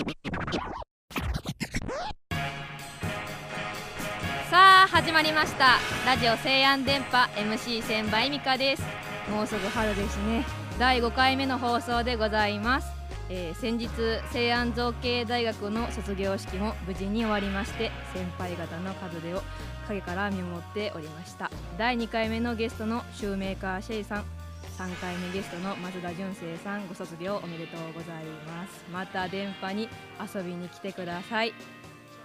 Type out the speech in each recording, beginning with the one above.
さあ始まりました。ラジオ西安電波 MC 千葉恵美香です。もうすぐ春ですね。第5回目の放送でございます、えー先日西安造形大学の卒業式も無事に終わりまして先輩方の門出を陰から見守っておりました。第2回目のゲストのシューメーカーシェイさん3回目ゲストの松田純正さんご卒業おめでとうございます。また電波に遊びに来てください。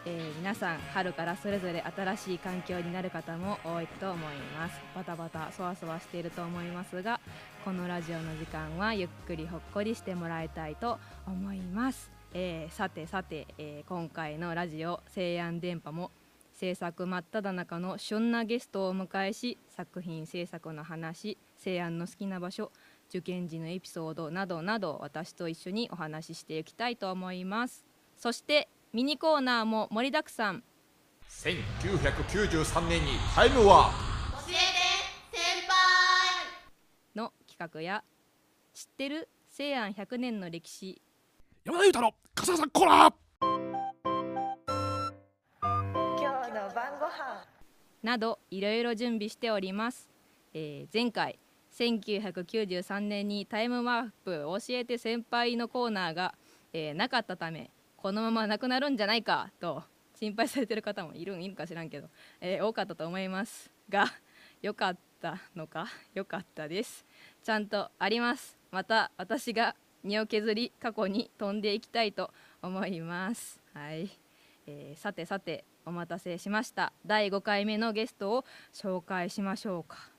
えー皆さん春からそれぞれ新しい環境になる方も多いと思います。バタバタそわそわしていると思いますがこのラジオの時間はゆっくりほっこりしてもらいたいと思います、えーさてさて、えー今回のラジオ西安電波も制作真っ只中の旬なゲストをお迎えし作品制作の話西安の好きな場所受験時のエピソードなどなど私と一緒にお話ししていきたいと思います。そしてミニコーナーも盛りだくさん。1993年にタイムは？の企画や知ってる西安100年の歴史。山田裕太の笠原さんコラ今日の晩ご飯。などいろいろ準備しております、えー前回1993年にタイムワープ教えて先輩のコーナーが、えーなかったためこのままなくなるんじゃないかと 心配されてる方もいるんいるか知らんけど、えー多かったと思いますが 良かったのか？良かったです。ちゃんとあります。また私が身を削り過去に飛んでいきたいと思います。はい。えーさてさてお待たせしました。第5回目のゲストを紹介しましょうか。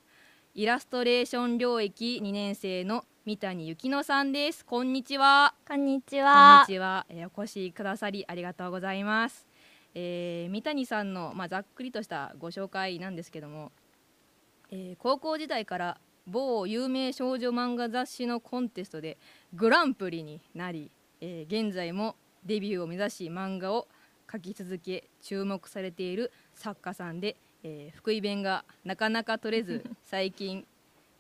イラストレーション領域2年生の三谷幸乃さんです。こんにちは。こんにちこんはに。ちは、えーお越しくださりありがとうございます、えー三谷さんの、まあ、ざっくりとしたご紹介なんですけども、えー高校時代から某有名少女漫画雑誌のコンテストでグランプリになり、えー現在もデビューを目指し漫画を描き続け注目されている作家さんで、えー福井弁がなかなか取れず最近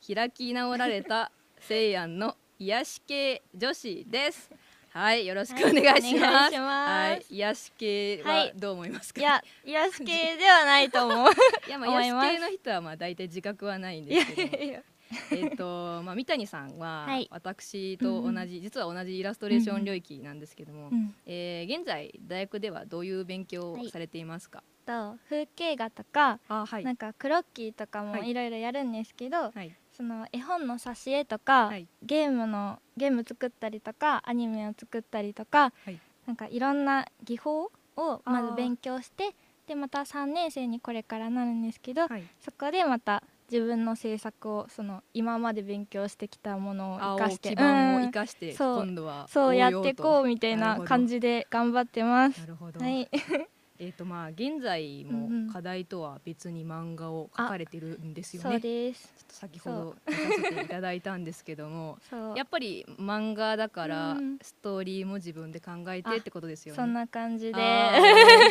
開き直られた西安の癒し系女子です。はい、よろしくお願いします。はい癒し系ははいどう思いますか？いや、癒し系ではないと思う。いやまあ癒し系の人はまあ大体自覚はないんですけど。えっとまあ三谷さんははい私と同じ、実は同じイラストレーション領域なんですけども、うんえー現在大学ではどういう勉強をされていますか。と風景画とか、あはい。なんかクロッキーとかもはい。いろいろやるんですけど、はい。その絵本の挿絵とか、はい。ゲームのゲーム作ったりとかアニメを作ったりとか、はい。なんかいろんな技法をまず勉強してでまた3年生にこれからなるんですけど、はい。そこでまた自分の制作をその今まで勉強してきたものを青生かして基盤をうん生かしてそう。今度はそうやってこうみたいな感じで頑張ってます。なるほど。はい、えっ、とまあ現在もうんうん課題とは別に漫画を描かれてるんですよね。そうちょです。っと先ほど見させていただいたんですけども、やっぱり漫画だからうんストーリーも自分で考えてってことですよね。そんな感じであ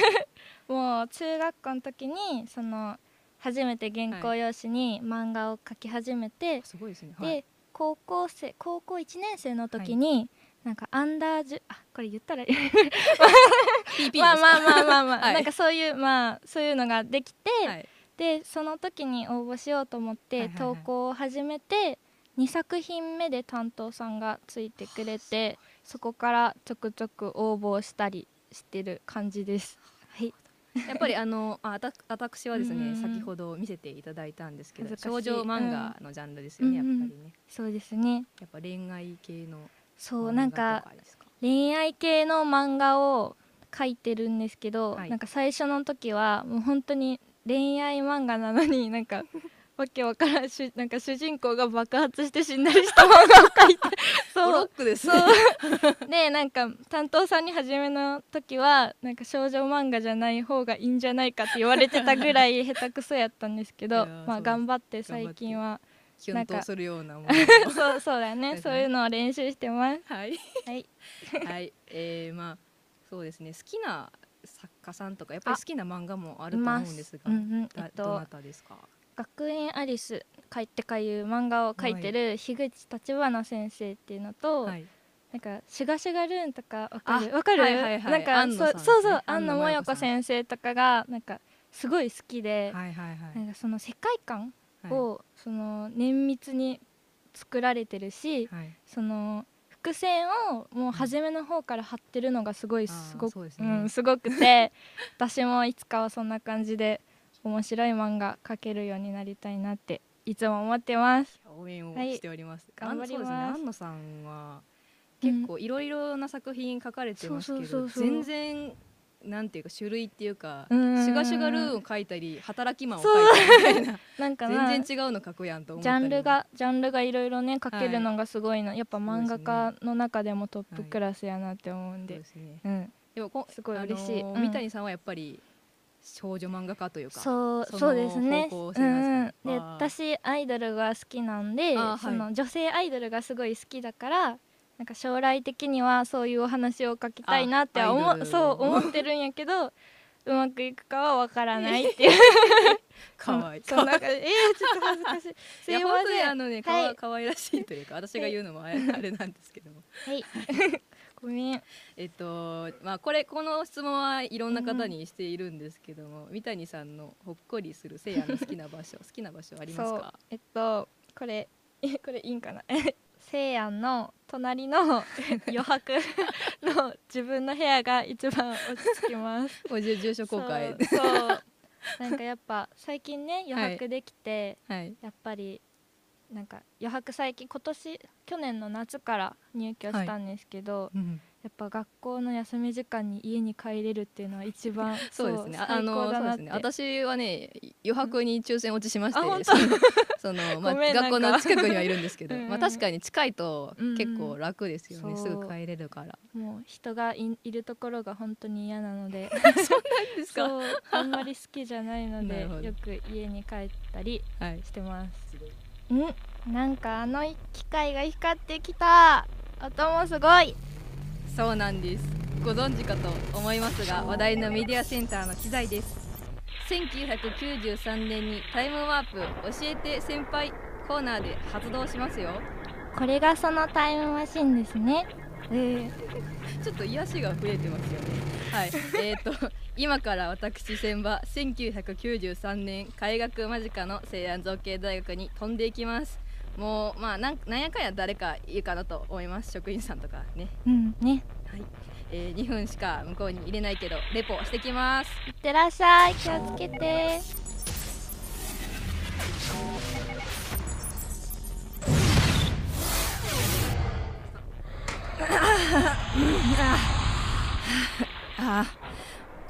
もう中学校の時にその初めて原稿用紙に漫画を描き始めて、ーすごいですね。で、はい、高校生高校1年生の時に、なんかアンダージュあこれ言ったら まあまあまあまあまあ、はい。なんかそういうまあそういうのができて、はい。でその時に応募しようと思って、投稿を始めて2作品目で担当さんがついてくれてそこからちょくちょく応募したりしてる感じです。はい、やっぱりあのああた私はですね、うんうんうん。先ほど見せていただいたんですけど少女漫画のジャンルですよね、うんうん。やっぱりね。そうですね。やっぱ恋愛系のそうなんか恋愛系の漫画を描いてるんですけど、はい。なんか最初の時はもう本当に恋愛漫画なのに なんかわけわからんしなんか主人公が爆発して死んだりした漫画を描いて そう。ックですそう。でなんか担当さんに初めの時はなんか少女漫画じゃない方がいいんじゃないかって言われてたぐらい下手くそやったんですけどまあ頑張って最近はキュンとするようなもの そうそうだね。そういうのを練習してます。はい。はい。はい、えー、まあそうですね。好きな作家さんとかやっぱり好きな漫画もあると思うんですが、うんうん。えとどなたですか？学園アリス書いてかいう漫画を描いてる樋口立花先生っていうのと、はい。なんかシュガシュガルーンとかわかる？あわかる、はいはいはい。なんかね。そうそうそう。安野もよこ先生とかがなんかすごい好きで、はいはいはい。なんかその世界観はいを、その綿密に作られてるし、はいその伏線をもう初めの方から貼ってるのがすごいすごうん、すごくて 私もいつかはそんな感じで面白い漫画描けるようになりたいなっていつも思ってます。応援をはいしております。頑張ります。安野さんは結構いろいろな作品書かれてますけど、全然なんていうか種類っていうか、うん。シュガシュガルーンを書いたり、働きマンを書いたりみたいな、なんかな全然違うの書くやんと思っジャンルがジャンルがいろいろね描けるのがすごいの、やっぱ漫画家の中でもトップクラスやなって思うんで、そうですね。うん、でもこすごい嬉しい。三谷さんはやっぱり少女漫画家というか、そうそうですね。うんで私アイドルが好きなんで、あはい。その女性アイドルがすごい好きだからなんか将来的にはそういうお話を書きたいなっては思そう思ってるんやけど うまくいくかはわからないっていう。かわいい。そんな感じえー、ちょっと恥ずかしい。すいませんあのね、かわはい。可愛らしいというか、私が言うのもあれあれなんですけども。はい。ごめん。えっとまあこれこの質問はいろんな方にしているんですけども、三谷さんのほっこりするせいやの好きな場所好きな場所ありますそう。か？えっとこれえこれいいんかな？せいやんの隣の 余白の自分の部屋が一番落ち着きます。お住住所公開。そうそう。なんかやっぱ 最近ね余白できて、はい。やっぱりなんか余白最近今年去年の夏から入居したんですけど、うんやっぱ学校の休み時間に家に帰れるっていうのは一番 そうですね。あのそうですね。私はね余白に抽選落ちしまして、あ本当？その まあ学校なんか。の近くにはいるんですけど、うんうん。まあ確かに近いとうんうん結構楽ですよね。そうすぐ帰れるから。もう人がいいるところが本当に嫌なので。ですそう。あんまり好きじゃないのなでよく家に帰ったりはい。してます。ん？なんかあの機械が光ってきた。音もすごいそうなんです。ご存知かと思いますが話題のメディアセンターの機材です。1993年にタイムワープ教えて先輩コーナーで発動しますよ。これがそのタイムマシンですね。え ちょっと癒しが増えてますよね。はい。えーと今から私千葉1993年開学間近の西安造形大学に飛んでいきますもうまあなんなんやかんや誰かいるかなと思います。職員さんとかね。うんね。はい、えー、2分しか向こうに入れないけどレポしてきます。いってらっしゃい。気をつけて。あ あ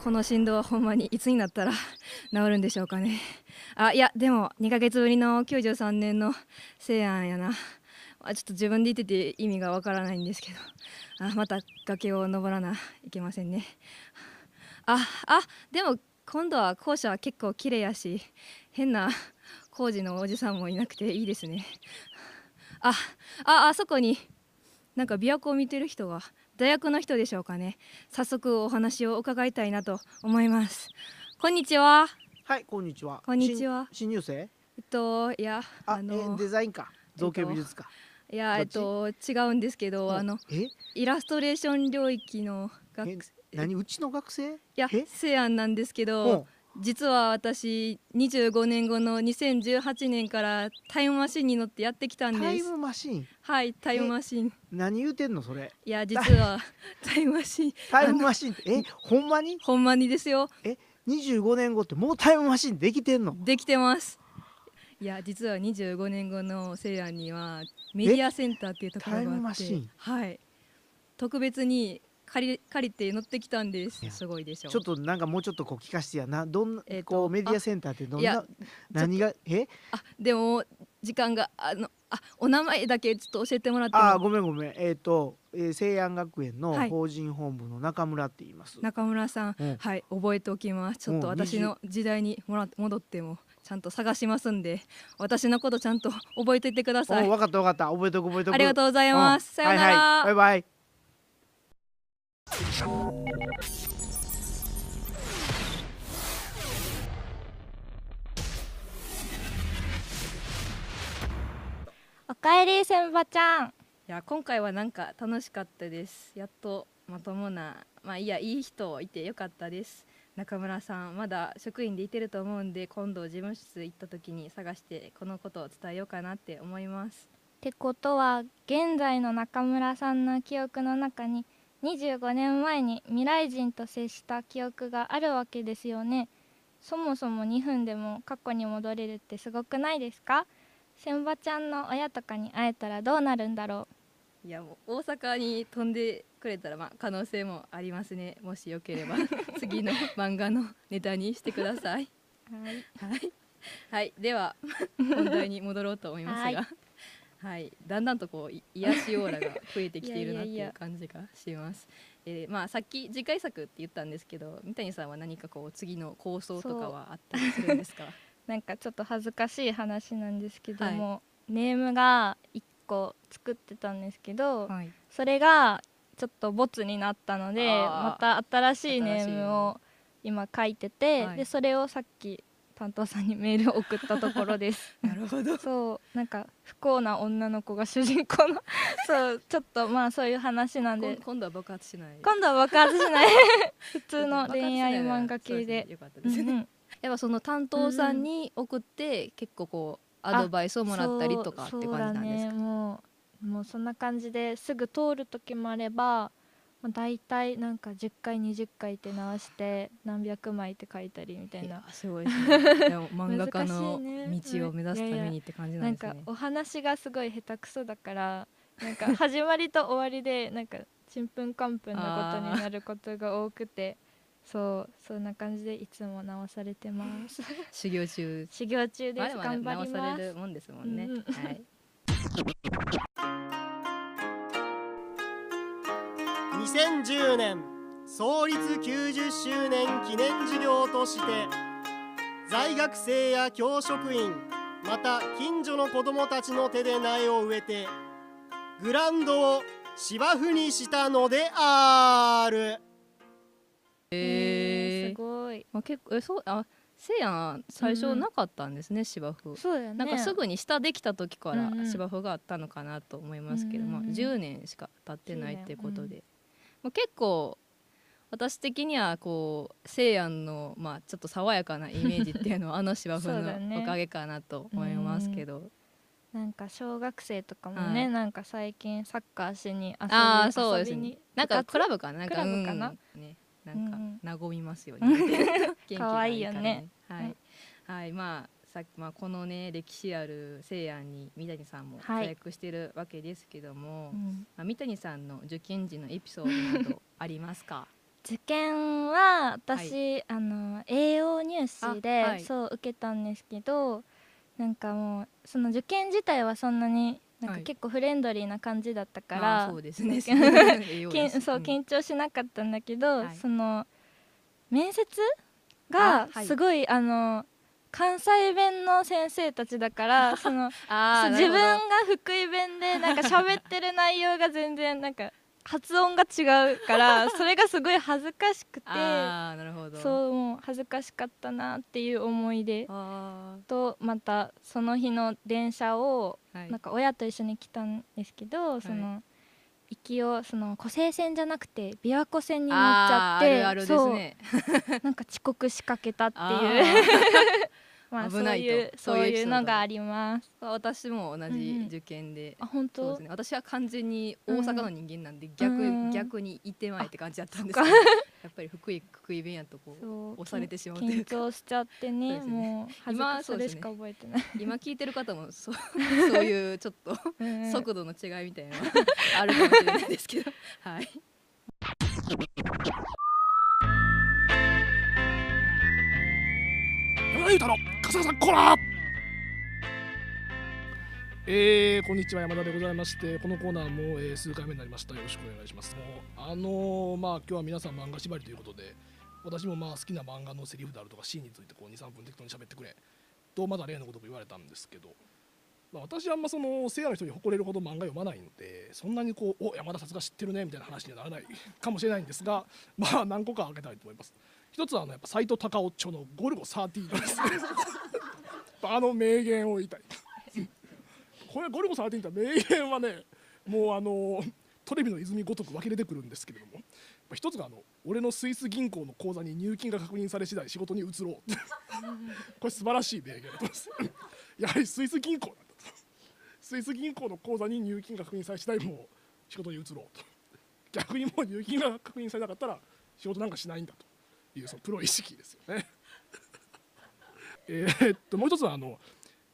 この振動はほんまにいつになったら 治るんでしょうかね。あいやでも2ヶ月ぶりの93年の西安やな。あちょっと自分で言ってて意味がわからないんですけど。あまた崖を登らないけませんね。ああでも今度は校舎は結構綺麗やし変な工事のおじさんもいなくていいですね。あああそこになんか琵琶湖を見てる人が大学の人でしょうかね。早速お話を伺いたいなと思います。こんにちは。はいこんにちは。こんにちは。新新入生？えっといやああのえデザインか？造形美術か、いやえっと違うんですけどあのえ？イラストレーション領域の学え生何？うちの学生？いやえ？西安なんですけうどん実は私25年後の2018年からタイムマシンに乗ってやってきたんです。タイムマシーン？はいタイムマシン。何言うてんのそれ？いや実は タイムマシン。タイムマシーンってえほんまに？ほんまにですよ。25年後ってもうタイムマシーンできてんの？できてます。いや実は25年後の西安にはメディアセンターっていうところがタイムあってマシーン？はい。特別に借り借りて乗ってきたんです。すごいでしょちょっとなんかもうちょっとこう聞かしてやな。どんな、えーとこうメディアセンターってどんな何がえ？あでも時間があのあお名前だけちょっと教えてもらっても。あーごめんごめん。えっ、と、えー、西安学園のはい。法人本部の中村って言います、中村さん、うん。はい覚えておきます。ちょっとうん私の時代にもら戻ってもちゃんと探しますんで私のことちゃんと覚えていってください。お分かった分かった。覚えとく覚えとく。ありがとうございます、さようなら、はいはい、バイバイおかえり千葉ちゃん。いや今回はなんか楽しかったです。やっとまともなまあいやいい人いてよかったです。中村さんまだ職員でいてると思うんで今度事務室行った時に探してこのことを伝えようかなって思います。ってことは現在の中村さんの記憶の中に25年前に未来人と接した記憶があるわけですよね。そもそも2分でも過去に戻れるってすごくないですか？千葉ちゃんの親とかに会えたらどうなるんだろいやもう大阪に飛んでくれたらまあ可能性もありますね。もしよければ。次の漫画のネタにしてください。うはい。はい、はい、では本題に戻ろうと思いますが、はい、だんだんとこうい癒しオーラが増えてきているなっていう感じがします。えーまあさっき次回作って言ったんですけど、三谷さんは何かこう次の構想とかはあったりするんですか？なんかちょっと恥ずかしい話なんですけども、ネームが1個作ってたんですけど、はい、それがちょっとボツになったのでまた新しい。ネームを今書いてて、はい。でそれをさっき担当さんにメールを送ったところです なるほど。そうなんか不幸な女の子が主人公の そうちょっとまあそういう話なんで今今度は爆発しない。今度は爆発しない 普通の恋愛漫画系でよかったですね。うんうんやっぱその担当さんに送って結構こうアドバイスをもらったりとかって感じなんですか？そうだねもうもうそんな感じですぐ通る時もあれば、まあ、大体なんか10回20回って直して何百枚って書いたりみたいなすごいですね。漫画家の道を目指すためにって感じなですね。なんんかお話がすごい下手くそだからなんか始まりと終わりでなんかちんぷんかんぷんなことになることが多くてそうそんな感じでいつも直されてます 修行中。修行中でまあですもね頑張り直ますされるもんですもんね。うんうんはい。2010年創立90周年記念事業として在学生や教職員また近所の子どもたちの手で苗を植えてグランドを芝生にしたのである。えーすごい。まあ結構えそうあせいやん最初うんうんなかったんですね、芝生。そうだよね。なんかすぐに下できた時からうんうん。芝生があったのかなと思いますけど、うんうんうんまあ、10年しか経ってない10ってことで、年まあ、結構私的にはこうせいやんの、まあ、ちょっと爽やかなイメージっていうのはあの芝生の おかげかなと思いますけど、なんか小学生とかもね、はい。なんか最近サッカーしに遊びああそうですね。なんかクラブかな？なんかクラブかな？うん。ねなんかうん和みますよね。元気が可愛いからよね。はい、はい、まあさっきまあこのね歴史あるせいやんに三谷さんもはい。活躍してるわけですけども、うん。まあ、三谷さんの受験時のエピソードなど ありますか？受験は私、あの栄養入試で、あはい。そう受けたんですけどなんかもうその受験自体はそんなになんかはい。結構フレンドリーな感じだったかあら、ーそうですね。そう緊張しなかったんだけど、はい。その面接あがはい。すごいあの関西弁の先生たちだから その自分が福井弁でなんか喋ってる内容が全然なんか発音が違うから それがすごい恥ずかしくてなるほど。うそうもう恥ずかしかったなっていう思い出あとまたその日の電車をーはい。なんか親と一緒に来たんですけど、その行きをその湖西線じゃなくて琵琶湖線に乗っちゃってあーあるあるですね。そう。なんか遅刻しかけたってあいう。ーまあ危ないというそういうのがあります。私も同じ受験で、あ本当？そうですね。私は完全に大阪の人間なんで、逆、うん逆に行ってまいって感じだったんですけどやっぱり福井福井弁やとこう押されてしまうという緊か張しちゃってねそうですね。もう恥ず今かしそうでしか覚えてない、今聞いてる方もそう そういうちょっと 速度の違いみたいなのは あるかもしれないですけど。はい。山田裕太の笠原さんコラえー、こんにちは山田でございましてこのコーナーも、えー数回目になりました。よろしくお願いします。もうあのーまあ今日は皆さん漫画縛りということで私もまあ好きな漫画のセリフであるとかシーンについてこう23分適当に喋ってくれ。とまだ例のことも言われたんですけど、まあ、私はあんまその聖夜の人に誇れるほど漫画読まないのでそんなにこうお山田さすが知ってるねみたいな話にはならないかもしれないんですがまあ何個か挙げたいと思います。一つはあのやっぱ斎藤隆夫著のゴルゴ13ですあの名言を言いたい。これゴルゴ13って名言はねもうあのトレビの泉ごとく湧き出てくるんですけれども。一つがあの俺のスイス銀行の口座に入金が確認され次第仕事に移ろう。これ素晴らしい名言だと思います。やはりスイス銀行なんだとスイス銀行の口座に入金が確認され次第もう仕事に移ろうと。逆にもう入金が確認されなかったら仕事なんかしないんだと。いうそのプロ意識ですよね。えっともう一つはあの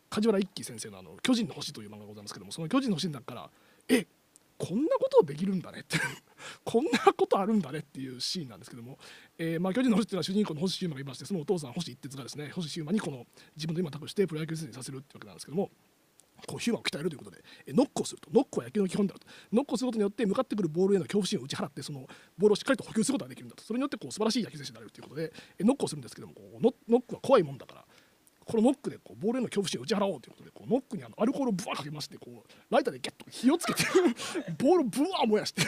梶原一騎先生のあの「巨人の星」という漫画がございますけどもその巨人の星の中からえこんなことできるんだねって こんなことあるんだねっていうシーンなんですけども、えーまあ、巨人の星っていうのは主人公の星シウマがいましてそのお父さん星一徹がですね星シウマにこの自分の今託してプロ野球選手にさせるってわけなんですけどもこうヒューマンを鍛えるということでえノックをすると。ノックは野球の基本であると。ノックをすることによって向かってくるボールへの恐怖心を打ち払ってそのボールをしっかりと補給することができるんだと。それによってこう素晴らしい野球選手になれるということでえノックをするんですけどもこうノックは怖いもんだからこのノックでこうボールへの恐怖心を打ち払おうということでこうノックにあのアルコールをブワーかけましてこうライターでギャッと火をつけて ボールをブワー燃やして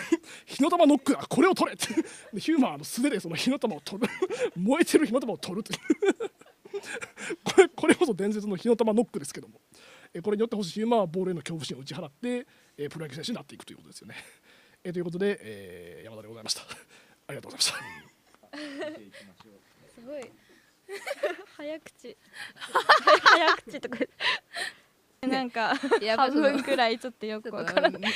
火の玉ノックだこれを取れって。でヒューマンの素手でその火の玉を取る。燃えてる火の玉を取るという。これこれこそ伝説の火の玉ノックですけども。これによって星ヒューマンはボールへの恐怖心を打ち払って、えプロ野球選手になっていくということですよね。えということで、えー山田でございました。ありがとうございました。すごい。早口。早口とか。なんか半分くらいちょっとよくわからない。み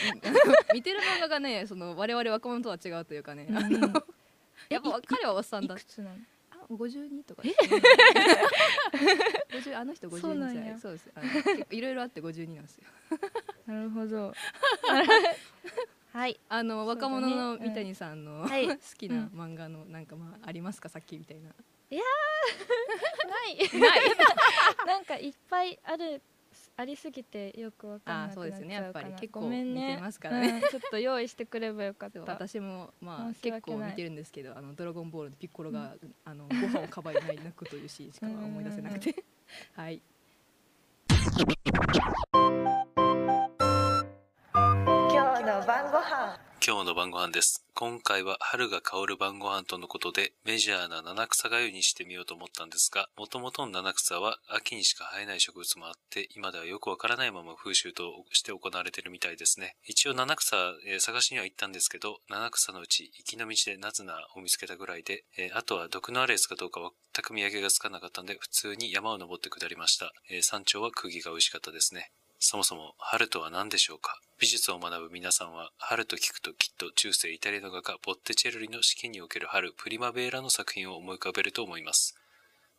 見てる漫画がねその我々若者とは違うというかね、あうん。のやっぱ彼はおっさんだいくつなの？52とか。ですね50あの人52そうなんや。歳そうです。いろいろあって52なんですよ。なるほど。はい。あの若者の三谷さんの、はい。好きな漫画のなんかまあありますか？さっきみたいな。ない。ない。なんかいっぱいあるありすぎてよくわかんなくなっちゃうかな。あーそうですね。やっぱり結構見てますからね。うんちょっと用意してくればよかった。私もまあ結構見てるんですけど「あのドラゴンボール」のピッコロが、あのご飯をかばいない泣くというシーンしか思い出せなくて。はい。今日の晩ご飯今日の晩ご飯です。今回は春が香る晩ご飯とのことでメジャーな七草がゆにしてみようと思ったんですが、もともとの七草は秋にしか生えない植物もあって、今ではよくわからないまま風習として行われているみたいですね。一応七草、えー探しには行ったんですけど、七草のうち行きの道でナズナを見つけたぐらいで、えーあとは毒のあるやつかどうか全く見分けがつかなかったんで、普通に山を登って下りました。えー山頂は空気が美味しかったですね。そもそも春とは何でしょうか？美術を学ぶ皆さんは春と聞くときっと中世イタリアの画家ボッテチェルリの四季における春プリマベーラの作品を思い浮かべると思います。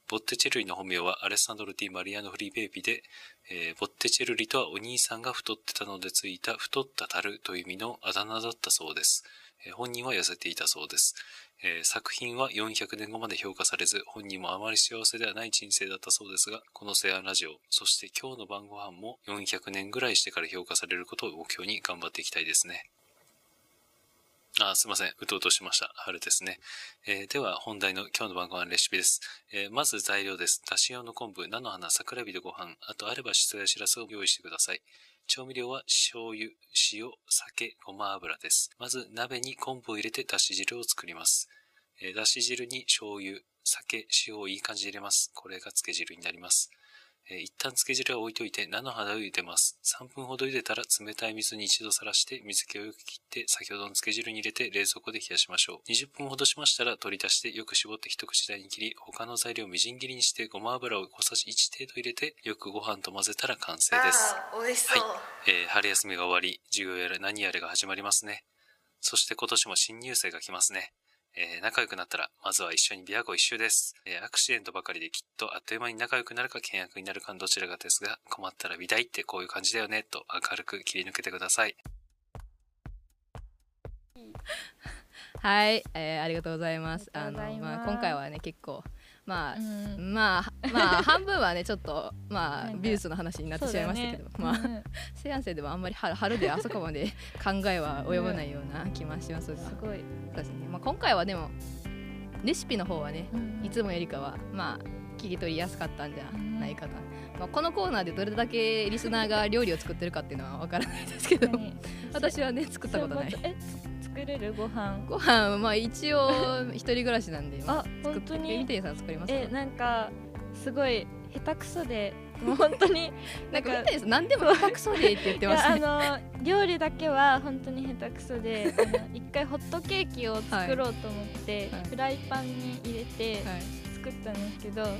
ボッテチェルリの本名はアレッサンドル・ディ・マリアノ・フリーベイビで、えーボッテチェルリとはお兄さんが太ってたのでついた太った樽という意味のあだ名だったそうです。え本人は痩せていたそうです。えー作品は400年後まで評価されず、本人もあまり幸せではない人生だったそうですが、このセアラジオ、そして今日の晩ご飯も400年ぐらいしてから評価されることを目標に頑張っていきたいですね。あ、すいません。うとうとしました。春ですね。えーでは、本題の今日の晩ご飯レシピです。えーまず材料です。だし用の昆布、菜の花、桜火でご飯、あとあればしそやしらすを用意してください。調味料は醤油、塩、酒、ごま油です。まず鍋に昆布を入れてだし汁を作ります。えだし汁に醤油、酒、塩をいい感じで入れます。これが漬け汁になります。えー一旦漬け汁は置いといて菜の花を茹でます。3分ほど茹でたら冷たい水に一度さらして水気をよく切って先ほどの漬け汁に入れて冷蔵庫で冷やしましょう。20分ほどしましたら取り出してよく絞って一口大に切り他の材料をみじん切りにしてごま油を小さじ1程度入れてよくご飯と混ぜたら完成です。美味しそう、えー春休みが終わり、授業やら何やらが始まりますね。そして今年も新入生が来ますね。えー仲良くなったら、まずは一緒に琵琶湖一周です。えーアクシデントばかりできっとあっという間に仲良くなるか険悪になるかのどちらかですが、困ったら美大ってこういう感じだよね、と明るく切り抜けてください。はい、えーありがとうございますありがとうございますあのまあ今回はね結構まあ、うん。まあまあ半分はねちょっとまあ美術の話になってしまいましたけど、まあうん。西安生ではあんまり春春であそこまで考えは及ばないような気もします。が、すごい、そうですね。まあ今回はでもレシピの方はね、うん。いつもよりかはまあ聞き取りやすかったんじゃないかな。まあこのコーナーでどれだけリスナーが料理を作ってるかっていうのはわからないですけど、何私はね作ったことない。作れるご飯。ご飯まあ一応一人暮らしなんで、まあ本当に？さん作りますか。えなんかすごい下手くそで本当に なんか見たいです何でも下手くそでって言ってましたねあの料理だけは本当に下手くそで一回ホットケーキを作ろうと思って、はい。フライパンに入れてはい。作ったんですけど、その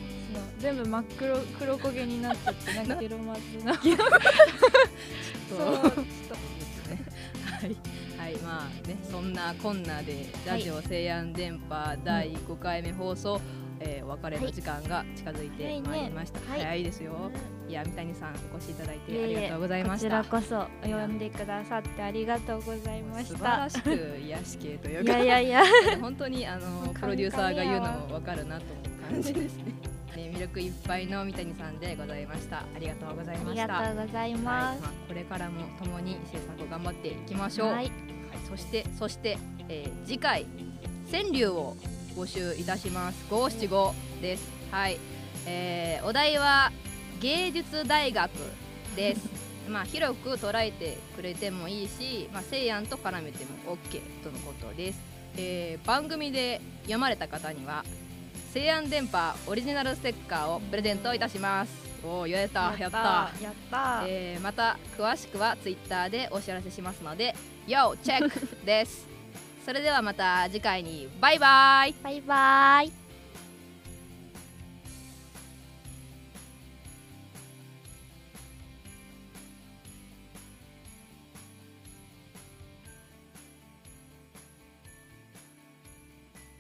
全部真っ黒黒焦げになっちゃって なんかゲロまずなそうちょっと。ですね。はい、はい、まあね、そんなこんなでラジオ西安電波第5回目放送、えーお別れの時間が近づいてまいりました。はいね早いですよ。いや、三谷さんお越しいただいてありがとうございましこちた。らこそ呼んでくださってありがとうございました素晴らしく癒し系といういか、やいやいや本当にあのプロデューサーが言うのもわかるなと思う感じですね。ね、魅力いっぱいの三谷さんでございました。ありがとうございありました。がとうございはいますまあ、これからも共に制作頑張っていきましょう。はいはい、そしてそして、えー次回川柳を募集いたします。五七五です。はい、えーお題は芸術大学です。まあ広く捉えてくれてもいいし、まあ、西安と絡めても OK とのことです、えー番組で読まれた方には西安電波オリジナルステッカーをプレゼントいたします。おおやった。やったやった。えーまた詳しくはツイッターでお知らせしますので YO チェックです。それではまた次回に。バイバイ。バイバイ。